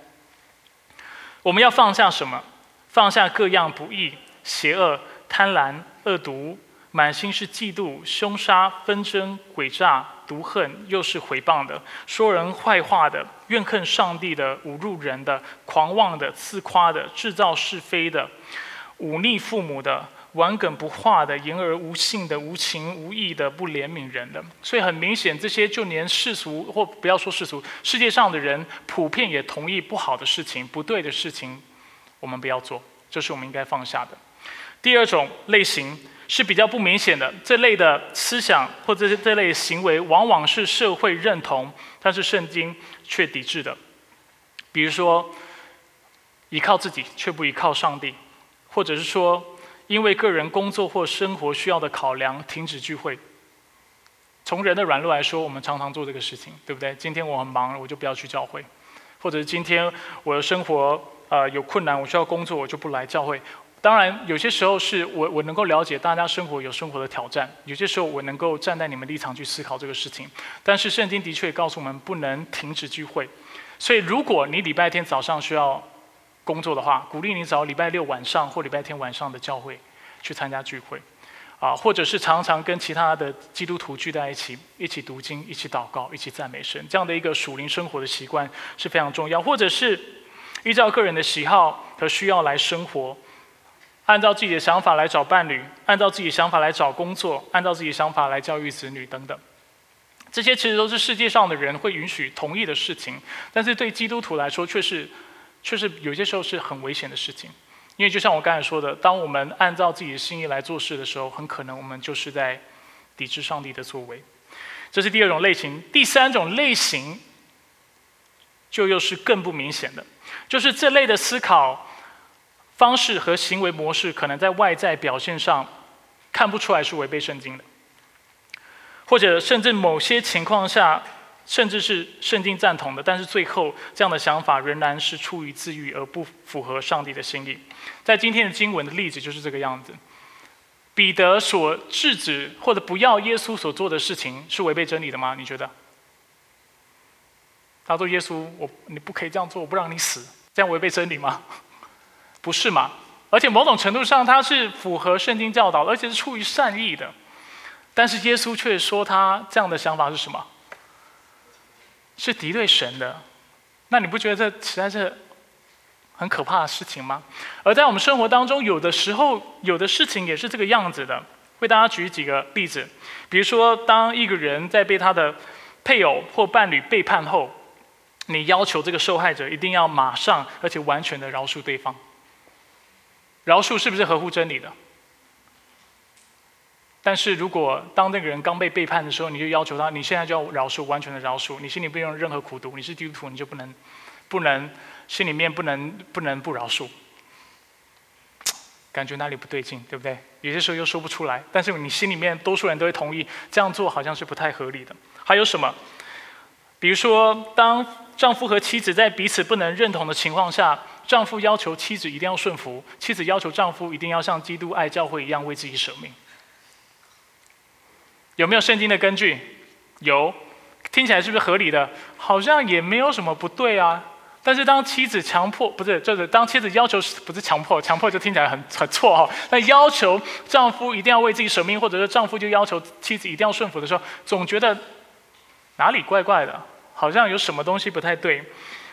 我们要放下什么？放下各样不义、邪恶、贪婪、恶毒，满心是嫉妒、凶杀、纷争、诡诈、毒恨，又是毁谤的，说人坏话的，怨恨上帝的，侮辱人的，狂妄的，自夸的，制造是非的，忤逆父母的。顽梗不化的、言而无信的、无情无义的、不怜悯人的，所以很明显，这些就连世俗或不要说世俗，世界上的人普遍也同意不好的事情、不对的事情，我们不要做，这是我们应该放下的。第二种类型是比较不明显的，这类的思想或者是这类行为，往往是社会认同，但是圣经却抵制的。比如说，依靠自己却不依靠上帝，或者是说。因为个人工作或生活需要的考量，停止聚会。从人的软弱来说，我们常常做这个事情，对不对？今天我很忙，我就不要去教会；或者是今天我的生活呃有困难，我需要工作，我就不来教会。当然，有些时候是我我能够了解大家生活有生活的挑战，有些时候我能够站在你们立场去思考这个事情。但是圣经的确告诉我们，不能停止聚会。所以，如果你礼拜天早上需要，工作的话，鼓励你找礼拜六晚上或礼拜天晚上的教会去参加聚会，啊，或者是常常跟其他的基督徒聚在一起，一起读经、一起祷告、一起赞美神，这样的一个属灵生活的习惯是非常重要。或者是依照个人的喜好和需要来生活，按照自己的想法来找伴侣，按照自己的想法来找工作，按照自己的想法来教育子女等等，这些其实都是世界上的人会允许同意的事情，但是对基督徒来说却是。确实有些时候是很危险的事情，因为就像我刚才说的，当我们按照自己的心意来做事的时候，很可能我们就是在抵制上帝的作为。这是第二种类型。第三种类型就又是更不明显的，就是这类的思考方式和行为模式，可能在外在表现上看不出来是违背圣经的，或者甚至某些情况下。甚至是圣经赞同的，但是最后这样的想法仍然是出于自愈而不符合上帝的心意。在今天的经文的例子就是这个样子。彼得所制止或者不要耶稣所做的事情是违背真理的吗？你觉得？他说：“耶稣，我你不可以这样做，我不让你死，这样违背真理吗？(laughs) 不是嘛？而且某种程度上他是符合圣经教导，而且是出于善意的。但是耶稣却说他这样的想法是什么？”是敌对神的，那你不觉得这实在是很可怕的事情吗？而在我们生活当中，有的时候有的事情也是这个样子的。为大家举几个例子，比如说，当一个人在被他的配偶或伴侣背叛后，你要求这个受害者一定要马上而且完全的饶恕对方，饶恕是不是合乎真理的？但是如果当那个人刚被背叛的时候，你就要求他，你现在就要饶恕，完全的饶恕，你心里不用任何苦毒，你是基督徒，你就不能，不能，心里面不能，不能不饶恕，感觉哪里不对劲，对不对？有些时候又说不出来，但是你心里面多数人都会同意这样做，好像是不太合理的。还有什么？比如说，当丈夫和妻子在彼此不能认同的情况下，丈夫要求妻子一定要顺服，妻子要求丈夫一定要像基督爱教会一样为自己舍命。有没有圣经的根据？有，听起来是不是合理的？好像也没有什么不对啊。但是当妻子强迫，不是，就是当妻子要求，不是强迫，强迫就听起来很很错哈。那要求丈夫一定要为自己舍命，或者是丈夫就要求妻子一定要顺服的时候，总觉得哪里怪怪的，好像有什么东西不太对。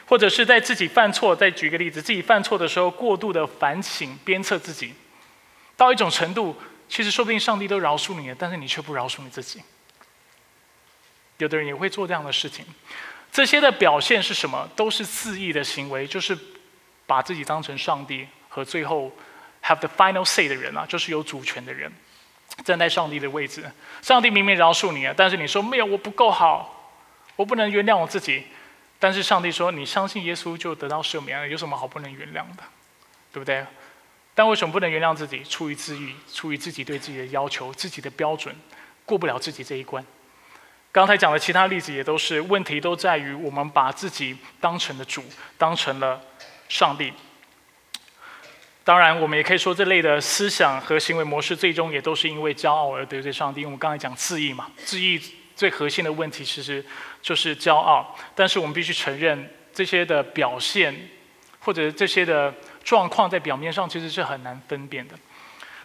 或者是在自己犯错，再举个例子，自己犯错的时候过度的反省鞭策自己，到一种程度。其实说不定上帝都饶恕你了，但是你却不饶恕你自己。有的人也会做这样的事情，这些的表现是什么？都是自意的行为，就是把自己当成上帝和最后 have the final say 的人啊，就是有主权的人，站在上帝的位置。上帝明明饶恕你了，但是你说没有，我不够好，我不能原谅我自己。但是上帝说，你相信耶稣就得到赦免了，有什么好不能原谅的？对不对？但为什么不能原谅自己？出于自欲，出于自己对自己的要求、自己的标准，过不了自己这一关。刚才讲的其他例子也都是问题，都在于我们把自己当成了主，当成了上帝。当然，我们也可以说这类的思想和行为模式，最终也都是因为骄傲而得罪上帝。因为我们刚才讲自义嘛，自义最核心的问题其实就是骄傲。但是我们必须承认，这些的表现或者这些的。状况在表面上其实是很难分辨的。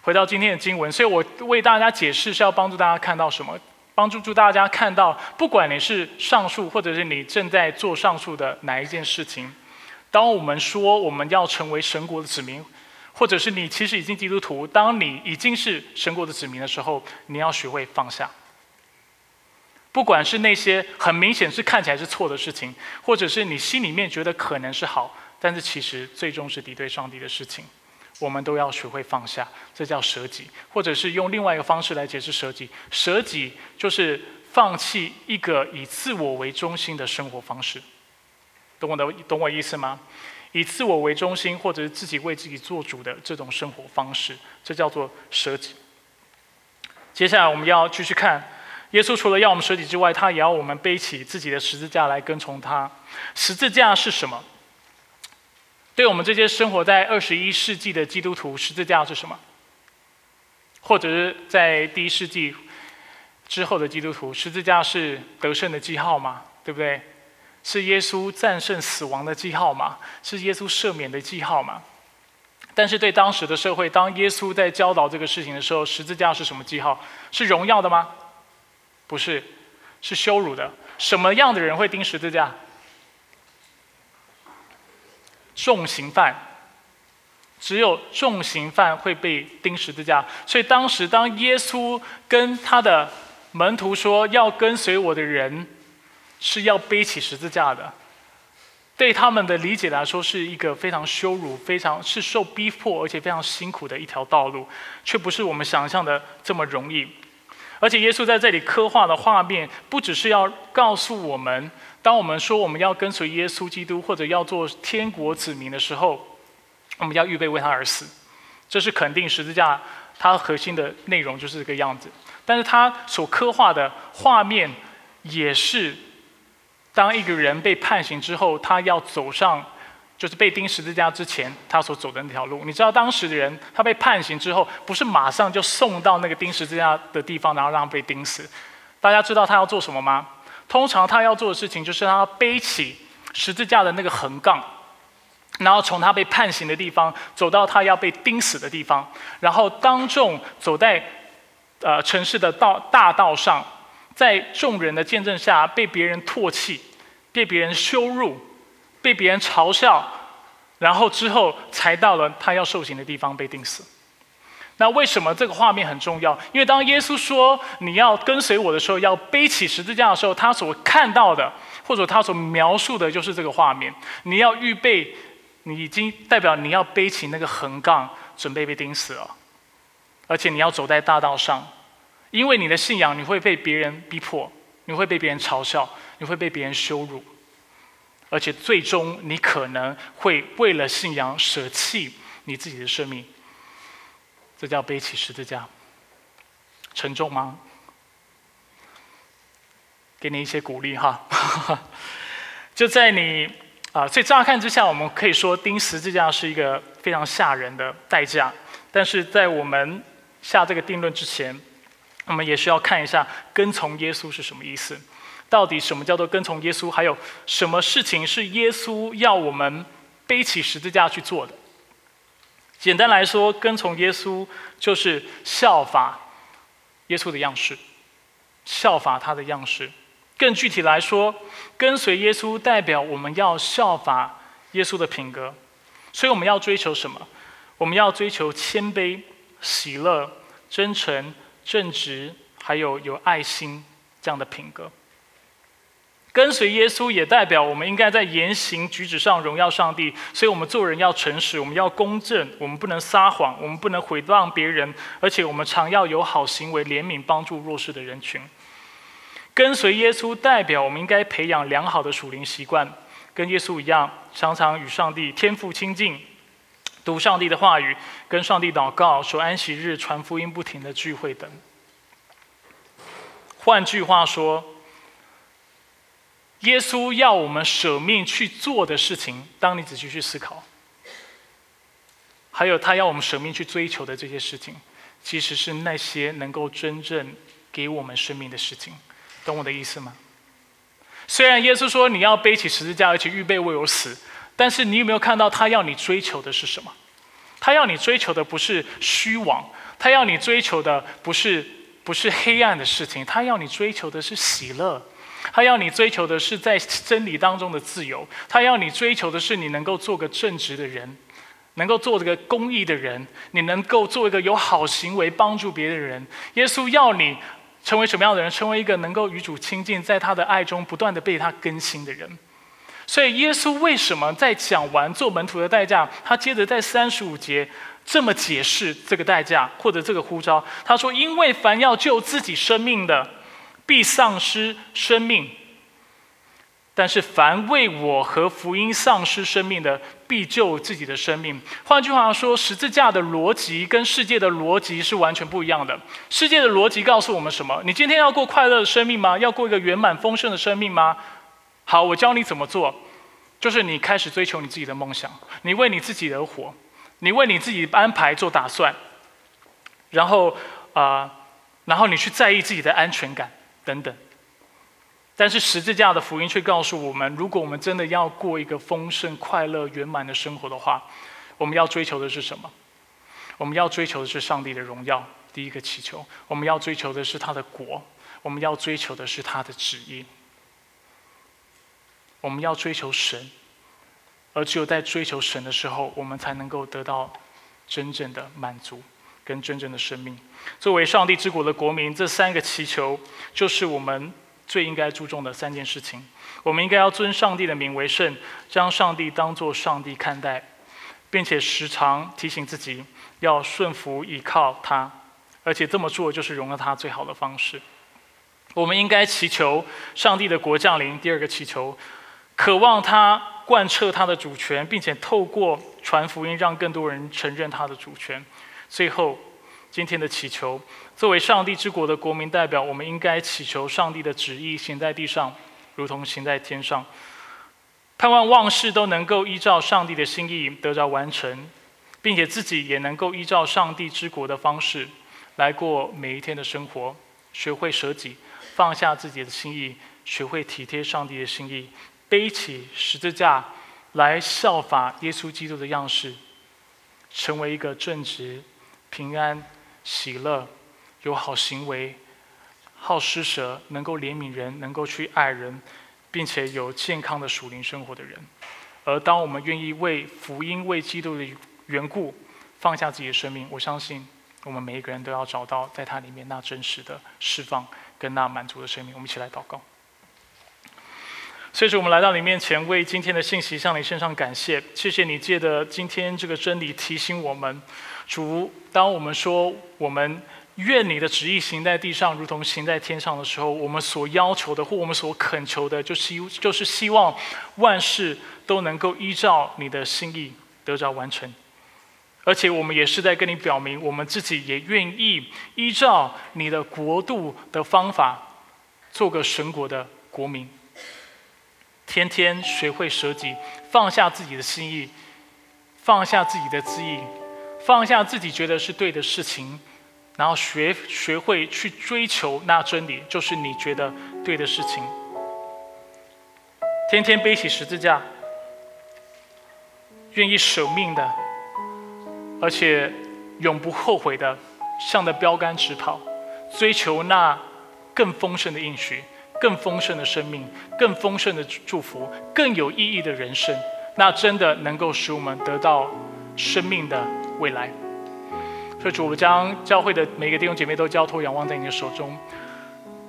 回到今天的经文，所以我为大家解释是要帮助大家看到什么？帮助助大家看到，不管你是上述，或者是你正在做上述的哪一件事情，当我们说我们要成为神国的子民，或者是你其实已经基督徒，当你已经是神国的子民的时候，你要学会放下。不管是那些很明显是看起来是错的事情，或者是你心里面觉得可能是好，但是其实最终是敌对上帝的事情。我们都要学会放下，这叫舍己，或者是用另外一个方式来解释舍己。舍己就是放弃一个以自我为中心的生活方式，懂我的懂我意思吗？以自我为中心，或者是自己为自己做主的这种生活方式，这叫做舍己。接下来我们要继续看，耶稣除了要我们舍己之外，他也要我们背起自己的十字架来跟从他。十字架是什么？对我们这些生活在二十一世纪的基督徒，十字架是什么？或者是在第一世纪之后的基督徒，十字架是得胜的记号吗？对不对？是耶稣战胜死亡的记号吗？是耶稣赦免的记号吗？但是对当时的社会，当耶稣在教导这个事情的时候，十字架是什么记号？是荣耀的吗？不是，是羞辱的。什么样的人会钉十字架？重刑犯，只有重刑犯会被钉十字架。所以当时，当耶稣跟他的门徒说要跟随我的人是要背起十字架的，对他们的理解来说是一个非常羞辱、非常是受逼迫而且非常辛苦的一条道路，却不是我们想象的这么容易。而且耶稣在这里刻画的画面，不只是要告诉我们。当我们说我们要跟随耶稣基督，或者要做天国子民的时候，我们要预备为他而死，这是肯定十字架它核心的内容就是这个样子。但是它所刻画的画面，也是当一个人被判刑之后，他要走上就是被钉十字架之前，他所走的那条路。你知道当时的人，他被判刑之后，不是马上就送到那个钉十字架的地方，然后让他被钉死。大家知道他要做什么吗？通常他要做的事情就是他背起十字架的那个横杠，然后从他被判刑的地方走到他要被钉死的地方，然后当众走在呃城市的道大道上，在众人的见证下被别人唾弃，被别人羞辱，被别人嘲笑，然后之后才到了他要受刑的地方被钉死。那为什么这个画面很重要？因为当耶稣说你要跟随我的时候，要背起十字架的时候，他所看到的，或者他所描述的，就是这个画面。你要预备，你已经代表你要背起那个横杠，准备被钉死了。而且你要走在大道上，因为你的信仰，你会被别人逼迫，你会被别人嘲笑，你会被别人羞辱，而且最终你可能会为了信仰舍弃你自己的生命。这叫背起十字架，沉重吗？给你一些鼓励哈。(laughs) 就在你啊，所以乍看之下，我们可以说钉十字架是一个非常吓人的代价。但是在我们下这个定论之前，我们也需要看一下跟从耶稣是什么意思。到底什么叫做跟从耶稣？还有什么事情是耶稣要我们背起十字架去做的？简单来说，跟从耶稣就是效法耶稣的样式，效法他的样式。更具体来说，跟随耶稣代表我们要效法耶稣的品格。所以我们要追求什么？我们要追求谦卑、喜乐、真诚、正直，还有有爱心这样的品格。跟随耶稣也代表我们应该在言行举止上荣耀上帝，所以我们做人要诚实，我们要公正，我们不能撒谎，我们不能毁谤别人，而且我们常要有好行为，怜悯帮助弱势的人群。跟随耶稣代表我们应该培养良好的属灵习惯，跟耶稣一样，常常与上帝天父亲近，读上帝的话语，跟上帝祷告，守安息日，传福音，不停的聚会等。换句话说。耶稣要我们舍命去做的事情，当你仔细去思考，还有他要我们舍命去追求的这些事情，其实是那些能够真正给我们生命的事情，懂我的意思吗？虽然耶稣说你要背起十字架，而且预备为我死，但是你有没有看到他要你追求的是什么？他要你追求的不是虚妄，他要你追求的不是不是黑暗的事情，他要你追求的是喜乐，他要你追求的是在真理当中的自由，他要你追求的是你能够做个正直的人，能够做这个公益的人，你能够做一个有好行为帮助别的人。耶稣要你成为什么样的人？成为一个能够与主亲近，在他的爱中不断的被他更新的人。所以，耶稣为什么在讲完做门徒的代价，他接着在三十五节这么解释这个代价或者这个呼召？他说：“因为凡要救自己生命的，必丧失生命；但是凡为我和福音丧失生命的，必救自己的生命。”换句话说，十字架的逻辑跟世界的逻辑是完全不一样的。世界的逻辑告诉我们什么？你今天要过快乐的生命吗？要过一个圆满丰盛的生命吗？好，我教你怎么做，就是你开始追求你自己的梦想，你为你自己而活，你为你自己安排做打算，然后啊，然后你去在意自己的安全感等等。但是十字架的福音却告诉我们，如果我们真的要过一个丰盛、快乐、圆满的生活的话，我们要追求的是什么？我们要追求的是上帝的荣耀。第一个祈求，我们要追求的是他的国，我们要追求的是他的旨意。我们要追求神，而只有在追求神的时候，我们才能够得到真正的满足跟真正的生命。作为上帝之国的国民，这三个祈求就是我们最应该注重的三件事情。我们应该要尊上帝的名为圣，将上帝当作上帝看待，并且时常提醒自己要顺服依靠他，而且这么做就是荣耀他最好的方式。我们应该祈求上帝的国降临。第二个祈求。渴望他贯彻他的主权，并且透过传福音，让更多人承认他的主权。最后，今天的祈求，作为上帝之国的国民代表，我们应该祈求上帝的旨意行在地上，如同行在天上。盼望万事都能够依照上帝的心意得着完成，并且自己也能够依照上帝之国的方式来过每一天的生活，学会舍己，放下自己的心意，学会体贴上帝的心意。背起十字架来效法耶稣基督的样式，成为一个正直、平安、喜乐、有好行为、好施舍、能够怜悯人、能够去爱人，并且有健康的属灵生活的人。而当我们愿意为福音、为基督的缘故放下自己的生命，我相信我们每一个人都要找到在它里面那真实的释放跟那满足的生命。我们一起来祷告。所以说，我们来到你面前，为今天的信息向你献上感谢。谢谢你借的今天这个真理提醒我们，主，当我们说我们愿你的旨意行在地上，如同行在天上的时候，我们所要求的或我们所恳求的，就希就是希望万事都能够依照你的心意得着完成。而且，我们也是在跟你表明，我们自己也愿意依照你的国度的方法，做个神国的国民。天天学会舍己，放下自己的心意，放下自己的自意，放下自己觉得是对的事情，然后学学会去追求那真理，就是你觉得对的事情。天天背起十字架，愿意舍命的，而且永不后悔的，向着标杆直跑，追求那更丰盛的应许。更丰盛的生命，更丰盛的祝福，更有意义的人生，那真的能够使我们得到生命的未来。所以主，我将教会的每个弟兄姐妹都交托、仰望在你的手中。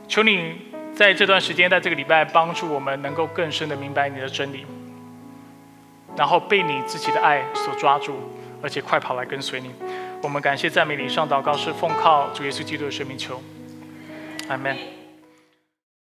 求你在这段时间，在这个礼拜，帮助我们能够更深的明白你的真理，然后被你自己的爱所抓住，而且快跑来跟随你。我们感谢赞美你，上祷告是奉靠主耶稣基督的生命求，阿门。